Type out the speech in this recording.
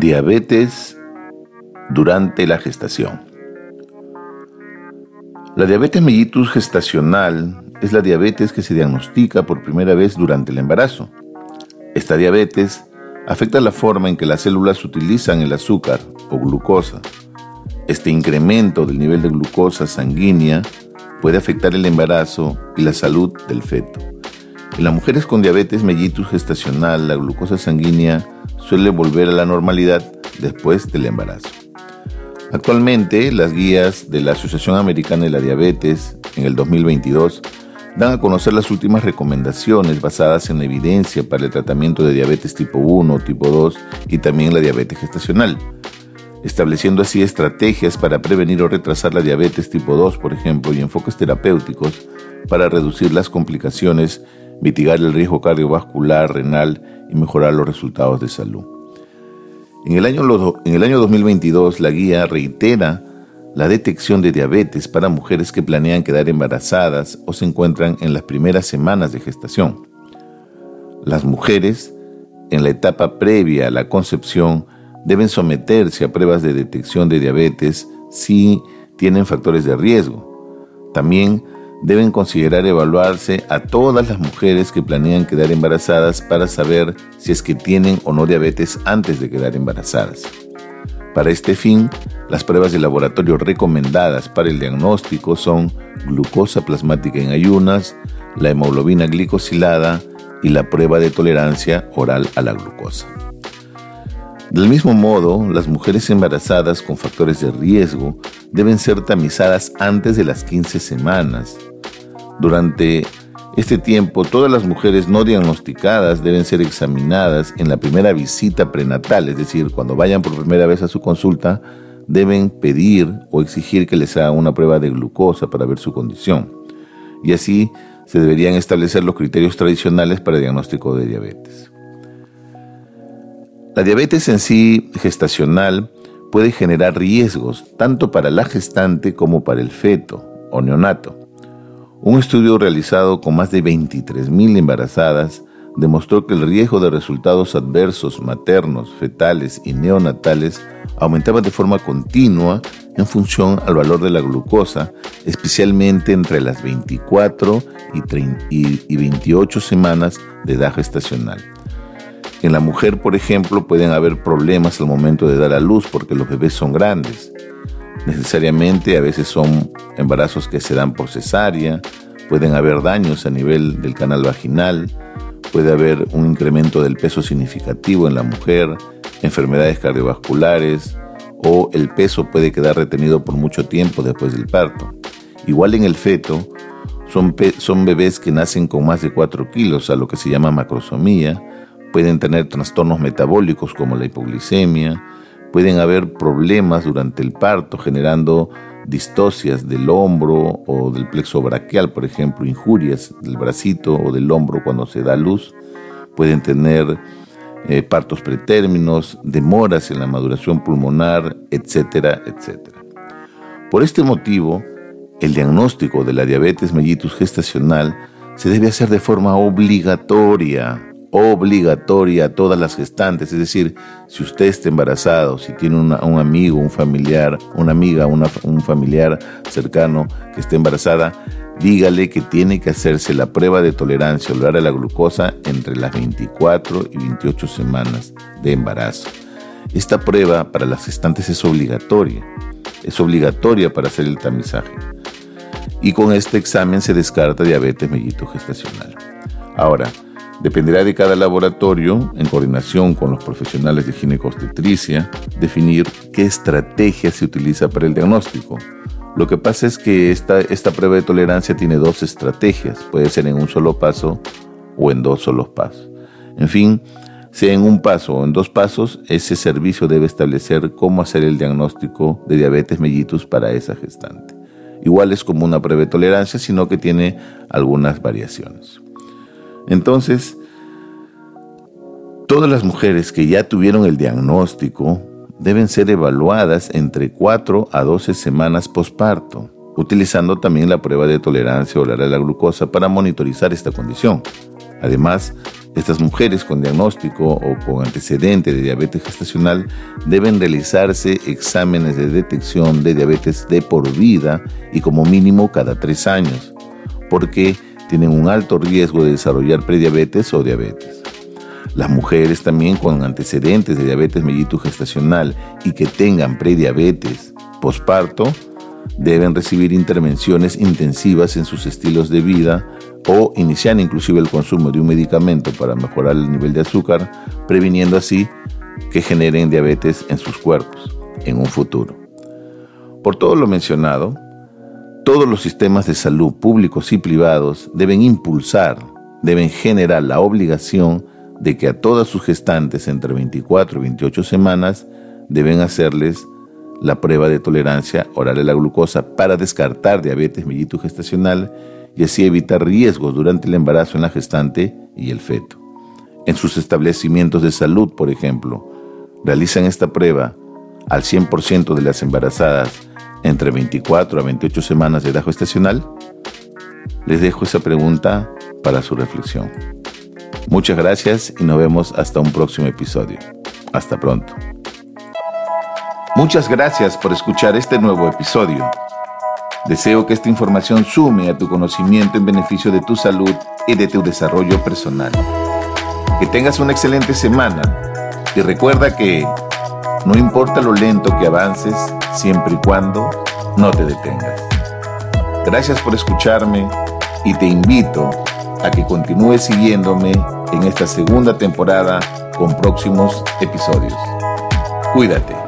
Diabetes durante la gestación. La diabetes mellitus gestacional es la diabetes que se diagnostica por primera vez durante el embarazo. Esta diabetes afecta la forma en que las células utilizan el azúcar o glucosa. Este incremento del nivel de glucosa sanguínea puede afectar el embarazo y la salud del feto. En las mujeres con diabetes mellitus gestacional, la glucosa sanguínea suele volver a la normalidad después del embarazo. Actualmente, las guías de la Asociación Americana de la Diabetes en el 2022 dan a conocer las últimas recomendaciones basadas en evidencia para el tratamiento de diabetes tipo 1, tipo 2 y también la diabetes gestacional, estableciendo así estrategias para prevenir o retrasar la diabetes tipo 2, por ejemplo, y enfoques terapéuticos para reducir las complicaciones, mitigar el riesgo cardiovascular, renal y mejorar los resultados de salud. En el, año, en el año 2022, la guía reitera la detección de diabetes para mujeres que planean quedar embarazadas o se encuentran en las primeras semanas de gestación. Las mujeres, en la etapa previa a la concepción, deben someterse a pruebas de detección de diabetes si tienen factores de riesgo. También deben considerar evaluarse a todas las mujeres que planean quedar embarazadas para saber si es que tienen o no diabetes antes de quedar embarazadas. Para este fin, las pruebas de laboratorio recomendadas para el diagnóstico son glucosa plasmática en ayunas, la hemoglobina glicosilada y la prueba de tolerancia oral a la glucosa. Del mismo modo, las mujeres embarazadas con factores de riesgo deben ser tamizadas antes de las 15 semanas durante este tiempo, todas las mujeres no diagnosticadas deben ser examinadas en la primera visita prenatal, es decir, cuando vayan por primera vez a su consulta, deben pedir o exigir que les haga una prueba de glucosa para ver su condición. Y así se deberían establecer los criterios tradicionales para el diagnóstico de diabetes. La diabetes en sí gestacional puede generar riesgos tanto para la gestante como para el feto o neonato. Un estudio realizado con más de 23.000 embarazadas demostró que el riesgo de resultados adversos maternos, fetales y neonatales aumentaba de forma continua en función al valor de la glucosa, especialmente entre las 24 y, 28 semanas de edad gestacional. En la mujer, por ejemplo, pueden haber problemas al momento de dar a luz porque los bebés son grandes necesariamente, a veces son embarazos que se dan por cesárea, pueden haber daños a nivel del canal vaginal, puede haber un incremento del peso significativo en la mujer, enfermedades cardiovasculares o el peso puede quedar retenido por mucho tiempo después del parto. Igual en el feto, son, son bebés que nacen con más de 4 kilos, a lo que se llama macrosomía, pueden tener trastornos metabólicos como la hipoglicemia, Pueden haber problemas durante el parto generando distocias del hombro o del plexo braquial, por ejemplo, injurias del bracito o del hombro cuando se da luz. Pueden tener eh, partos pretérminos, demoras en la maduración pulmonar, etcétera, etcétera. Por este motivo, el diagnóstico de la diabetes mellitus gestacional se debe hacer de forma obligatoria obligatoria a todas las gestantes, es decir, si usted está embarazado, si tiene un amigo, un familiar, una amiga, un familiar cercano que esté embarazada, dígale que tiene que hacerse la prueba de tolerancia oral a la glucosa entre las 24 y 28 semanas de embarazo. Esta prueba para las gestantes es obligatoria, es obligatoria para hacer el tamizaje. Y con este examen se descarta diabetes mellito gestacional. Ahora, Dependerá de cada laboratorio, en coordinación con los profesionales de ginecobstetricia, definir qué estrategia se utiliza para el diagnóstico. Lo que pasa es que esta, esta prueba de tolerancia tiene dos estrategias. Puede ser en un solo paso o en dos solos pasos. En fin, sea en un paso o en dos pasos, ese servicio debe establecer cómo hacer el diagnóstico de diabetes mellitus para esa gestante. Igual es como una prueba de tolerancia, sino que tiene algunas variaciones. Entonces, todas las mujeres que ya tuvieron el diagnóstico deben ser evaluadas entre 4 a 12 semanas posparto, utilizando también la prueba de tolerancia oral a la glucosa para monitorizar esta condición. Además, estas mujeres con diagnóstico o con antecedente de diabetes gestacional deben realizarse exámenes de detección de diabetes de por vida y como mínimo cada tres años, porque tienen un alto riesgo de desarrollar prediabetes o diabetes. Las mujeres también con antecedentes de diabetes mellitus gestacional y que tengan prediabetes posparto deben recibir intervenciones intensivas en sus estilos de vida o iniciar inclusive el consumo de un medicamento para mejorar el nivel de azúcar, previniendo así que generen diabetes en sus cuerpos en un futuro. Por todo lo mencionado, todos los sistemas de salud públicos y privados deben impulsar, deben generar la obligación de que a todas sus gestantes entre 24 y 28 semanas deben hacerles la prueba de tolerancia oral a la glucosa para descartar diabetes mellitus gestacional y así evitar riesgos durante el embarazo en la gestante y el feto. En sus establecimientos de salud, por ejemplo, realizan esta prueba al 100% de las embarazadas entre 24 a 28 semanas de edad gestacional? Les dejo esa pregunta para su reflexión. Muchas gracias y nos vemos hasta un próximo episodio. Hasta pronto. Muchas gracias por escuchar este nuevo episodio. Deseo que esta información sume a tu conocimiento en beneficio de tu salud y de tu desarrollo personal. Que tengas una excelente semana y recuerda que no importa lo lento que avances, siempre y cuando no te detengas. Gracias por escucharme y te invito a que continúes siguiéndome en esta segunda temporada con próximos episodios. Cuídate.